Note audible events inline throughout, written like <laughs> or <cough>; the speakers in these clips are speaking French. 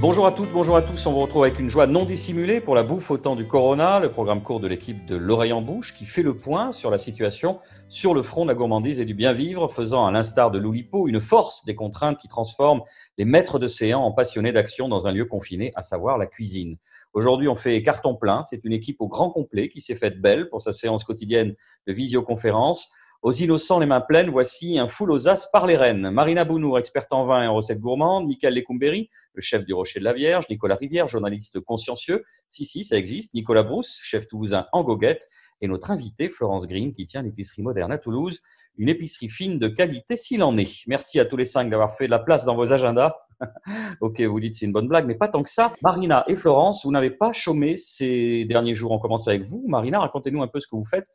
Bonjour à toutes, bonjour à tous. On vous retrouve avec une joie non dissimulée pour la bouffe au temps du Corona, le programme court de l'équipe de l'oreille en bouche qui fait le point sur la situation sur le front de la gourmandise et du bien vivre, faisant à l'instar de l'Oulipo une force des contraintes qui transforment les maîtres de séance en passionnés d'action dans un lieu confiné, à savoir la cuisine. Aujourd'hui, on fait carton plein. C'est une équipe au grand complet qui s'est faite belle pour sa séance quotidienne de visioconférence. Aux innocents les mains pleines, voici un full aux as par les reines. Marina Bounour, experte en vin et en recettes gourmandes. Michael Lecumberi, le chef du Rocher de la Vierge. Nicolas Rivière, journaliste consciencieux. Si, si, ça existe. Nicolas Brousse, chef toulousain en goguette. Et notre invité, Florence Green, qui tient l'épicerie moderne à Toulouse. Une épicerie fine de qualité s'il en est. Merci à tous les cinq d'avoir fait de la place dans vos agendas. <laughs> ok, vous dites c'est une bonne blague, mais pas tant que ça. Marina et Florence, vous n'avez pas chômé ces derniers jours. On commence avec vous. Marina, racontez-nous un peu ce que vous faites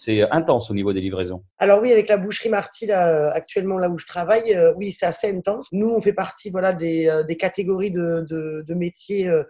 c'est intense au niveau des livraisons. Alors oui, avec la boucherie Marty, là, actuellement là où je travaille, euh, oui, c'est assez intense. Nous, on fait partie voilà, des, euh, catégories de, métiers euh,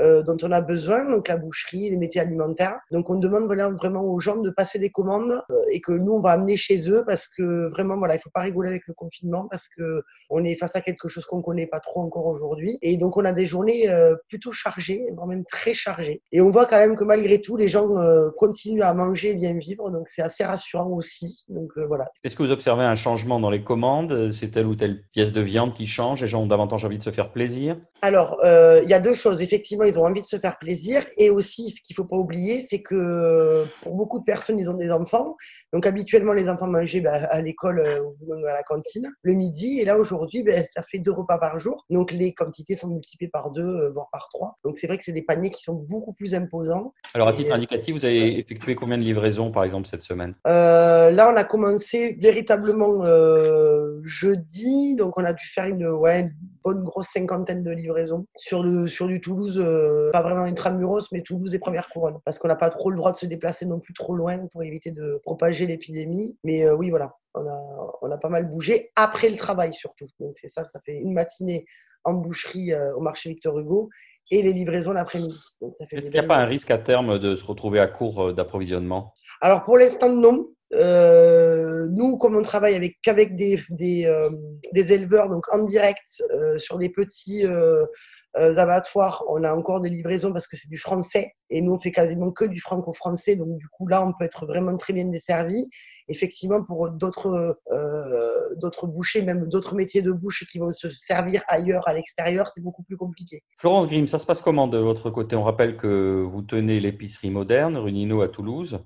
euh, dont on a besoin, donc la boucherie, les métiers alimentaires. Donc on demande voilà, vraiment aux gens de passer des commandes euh, et que nous on va amener chez eux parce que vraiment voilà, il faut pas rigoler avec le confinement parce que on est face à quelque chose qu'on connaît pas trop encore aujourd'hui et donc on a des journées euh, plutôt chargées, voire même très chargées. Et on voit quand même que malgré tout les gens continuent à manger et bien vivre, donc c'est assez rassurant aussi. Donc voilà. Est-ce que vous observez un changement dans les commandes? C'est telle ou telle pièce de viande qui change? Les gens ont davantage envie de se faire plaisir? Alors il y a deux choses. Effectivement ils ont envie de se faire plaisir. Et aussi, ce qu'il ne faut pas oublier, c'est que pour beaucoup de personnes, ils ont des enfants. Donc, habituellement, les enfants mangeaient bah, à l'école euh, ou à la cantine le midi. Et là, aujourd'hui, bah, ça fait deux repas par jour. Donc, les quantités sont multipliées par deux, euh, voire par trois. Donc, c'est vrai que c'est des paniers qui sont beaucoup plus imposants. Alors, à titre indicatif, vous avez effectué combien de livraisons, par exemple, cette semaine? Euh, Là, on a commencé véritablement jeudi. Donc, on a dû faire une, ouais, bonne grosse cinquantaine de livraisons sur, le, sur du Toulouse pas vraiment intramuros, mais Toulouse et première couronne. Parce qu'on n'a pas trop le droit de se déplacer non plus trop loin pour éviter de propager l'épidémie. Mais euh, oui, voilà, on a, on a pas mal bougé après le travail surtout. Donc c'est ça, ça fait une matinée en boucherie euh, au marché Victor Hugo et les livraisons l'après-midi. Est-ce qu'il n'y a pas un risque à terme de se retrouver à court euh, d'approvisionnement? Alors pour l'instant, non. Nous, comme on travaille avec qu'avec des, des, des, éleveurs, donc en direct sur des petits euh, abattoirs, on a encore des livraisons parce que c'est du français et nous on fait quasiment que du franco-français. Donc du coup là, on peut être vraiment très bien desservi. Effectivement, pour d'autres euh, d'autres bouchers, même d'autres métiers de bouche qui vont se servir ailleurs, à l'extérieur, c'est beaucoup plus compliqué. Florence Grimm, ça se passe comment de votre côté? On rappelle que vous tenez l'épicerie moderne, rue Nino à Toulouse.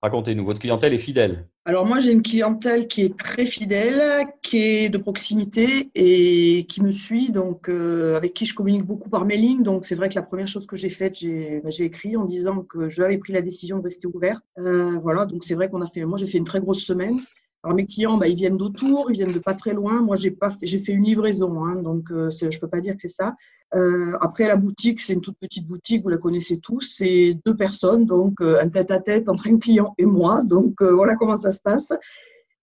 Racontez-nous, votre clientèle est fidèle Alors moi, j'ai une clientèle qui est très fidèle, qui est de proximité et qui me suit, donc euh, avec qui je communique beaucoup par mailing. Donc c'est vrai que la première chose que j'ai faite, j'ai bah, écrit en disant que j'avais pris la décision de rester ouvert. Euh, voilà, donc c'est vrai qu'on a fait, moi j'ai fait une très grosse semaine. Alors mes clients, bah, ils viennent d'autour, ils viennent de pas très loin. Moi, j'ai pas, j'ai fait une livraison, hein, donc euh, je peux pas dire que c'est ça. Euh, après la boutique, c'est une toute petite boutique, vous la connaissez tous. C'est deux personnes, donc euh, un tête-à-tête entre un client et moi. Donc euh, voilà comment ça se passe.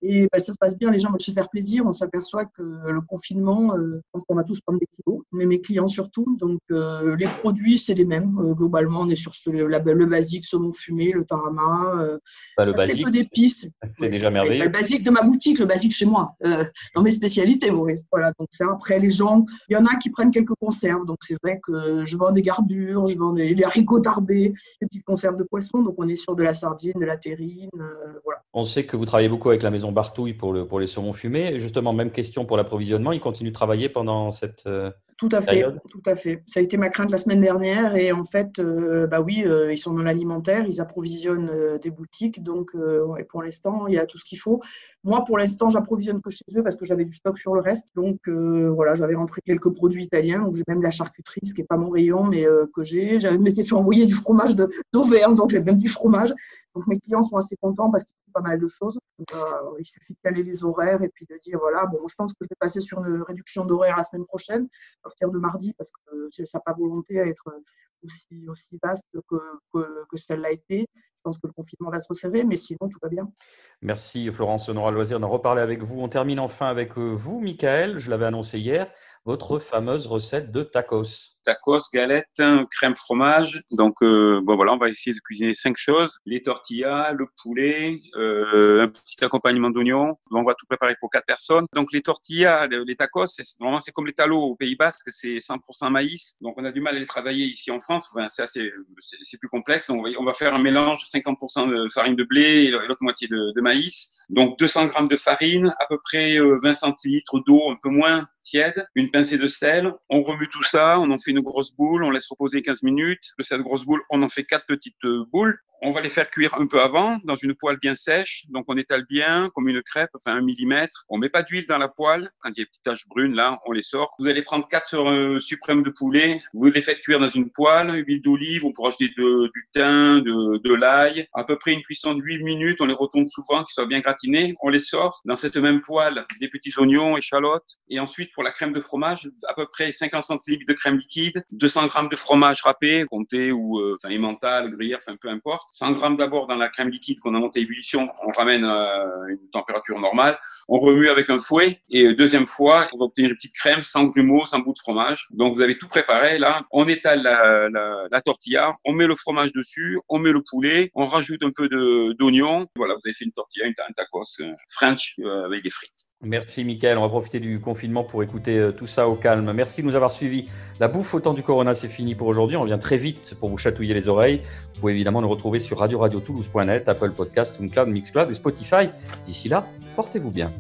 Et ben, ça se passe bien, les gens veulent se faire plaisir. On s'aperçoit que le confinement, euh, je pense qu'on va tous prendre des kilos, mais mes clients surtout. Donc, euh, les produits, c'est les mêmes. Euh, globalement, on est sur le, le basique, saumon fumé, le tarama. Euh, bah, le basique. peu d'épices. C'est déjà merveilleux. Le basique de ma boutique, le basique chez moi, dans mes spécialités. Oui. Voilà, donc ça, après, les gens, il y en a qui prennent quelques conserves. Donc, c'est vrai que je vends des gardures, je vends des, des haricots tarbés, des petites conserves de poisson. Donc, on est sur de la sardine, de la terrine. voilà. On sait que vous travaillez beaucoup avec la maison Bartouille pour, le, pour les saumons fumés. justement, même question pour l'approvisionnement. Ils continuent de travailler pendant cette euh, tout à fait, tout à fait. Ça a été ma crainte la semaine dernière et en fait, euh, bah oui, euh, ils sont dans l'alimentaire, ils approvisionnent des boutiques, donc et pour l'instant, il y a tout ce qu'il faut. Moi, pour l'instant, j'approvisionne que chez eux parce que j'avais du stock sur le reste, donc voilà, j'avais rentré quelques produits italiens, donc j'ai même la charcuterie, ce qui n'est pas mon rayon, mais que j'ai. J'avais même été fait envoyer du fromage d'Auvergne, donc j'ai même du fromage. Donc mes clients sont assez contents parce qu'ils font pas mal de choses. Euh, il suffit de caler les horaires et puis de dire voilà, bon, je pense que je vais passer sur une réduction d'horaire la semaine prochaine, à partir de mardi, parce que ça n'a pas volonté à être aussi, aussi vaste que, que, que celle-là a été. Je pense que le confinement va se resserrer, mais sinon, tout va bien. Merci Florence, on aura le loisir d'en reparler avec vous. On termine enfin avec vous, Michael, je l'avais annoncé hier, votre fameuse recette de tacos. Tacos, galettes, crème fromage. Donc bon voilà, on va essayer de cuisiner cinq choses les tortillas, le poulet, un petit accompagnement d'oignons. On va tout préparer pour quatre personnes. Donc les tortillas, les tacos, c'est normalement c'est comme les talos au Pays Basque, c'est 100% maïs. Donc on a du mal à les travailler ici en France. Enfin, c'est assez, c'est plus complexe. Donc on va, faire un mélange 50% de farine de blé et l'autre moitié de maïs. Donc 200 grammes de farine, à peu près 20 centilitres d'eau, un peu moins tiède, une pincée de sel. On remue tout ça, on en fait une grosse boule, on laisse reposer 15 minutes. De cette grosse boule, on en fait quatre petites euh, boules. On va les faire cuire un peu avant dans une poêle bien sèche. Donc on étale bien comme une crêpe, enfin un millimètre. On met pas d'huile dans la poêle. Quand il y a des petites taches brunes, là, on les sort. Vous allez prendre quatre euh, suprêmes de poulet. Vous les faites cuire dans une poêle, huile d'olive. On peut rajouter du thym, de, de l'ail. À peu près une cuisson de 8 minutes. On les retourne souvent, qu'ils soient bien gratinés. On les sort dans cette même poêle, des petits oignons, échalotes. Et ensuite, pour la crème de fromage, à peu près 50 centilitres de crème liquide, 200 grammes de fromage râpé, comté ou euh, enfin emmental, gruyère, enfin peu importe. 100 grammes d'abord dans la crème liquide qu'on a montée à ébullition, on ramène à une température normale, on remue avec un fouet et deuxième fois, on va obtenir une petite crème sans grumeaux, sans bout de fromage. Donc vous avez tout préparé là, on étale la, la, la tortilla, on met le fromage dessus, on met le poulet, on rajoute un peu d'oignon. Voilà, vous avez fait une tortilla, une, un tacos euh, French euh, avec des frites. Merci Mickaël, on va profiter du confinement pour écouter euh, tout ça au calme. Merci de nous avoir suivis. La bouffe au temps du Corona, c'est fini pour aujourd'hui. On revient très vite pour vous chatouiller les oreilles. Vous pouvez évidemment nous retrouver sur radio radio toulouse.net, Apple Podcast, SoundCloud, Mixcloud et Spotify. D'ici là, portez-vous bien.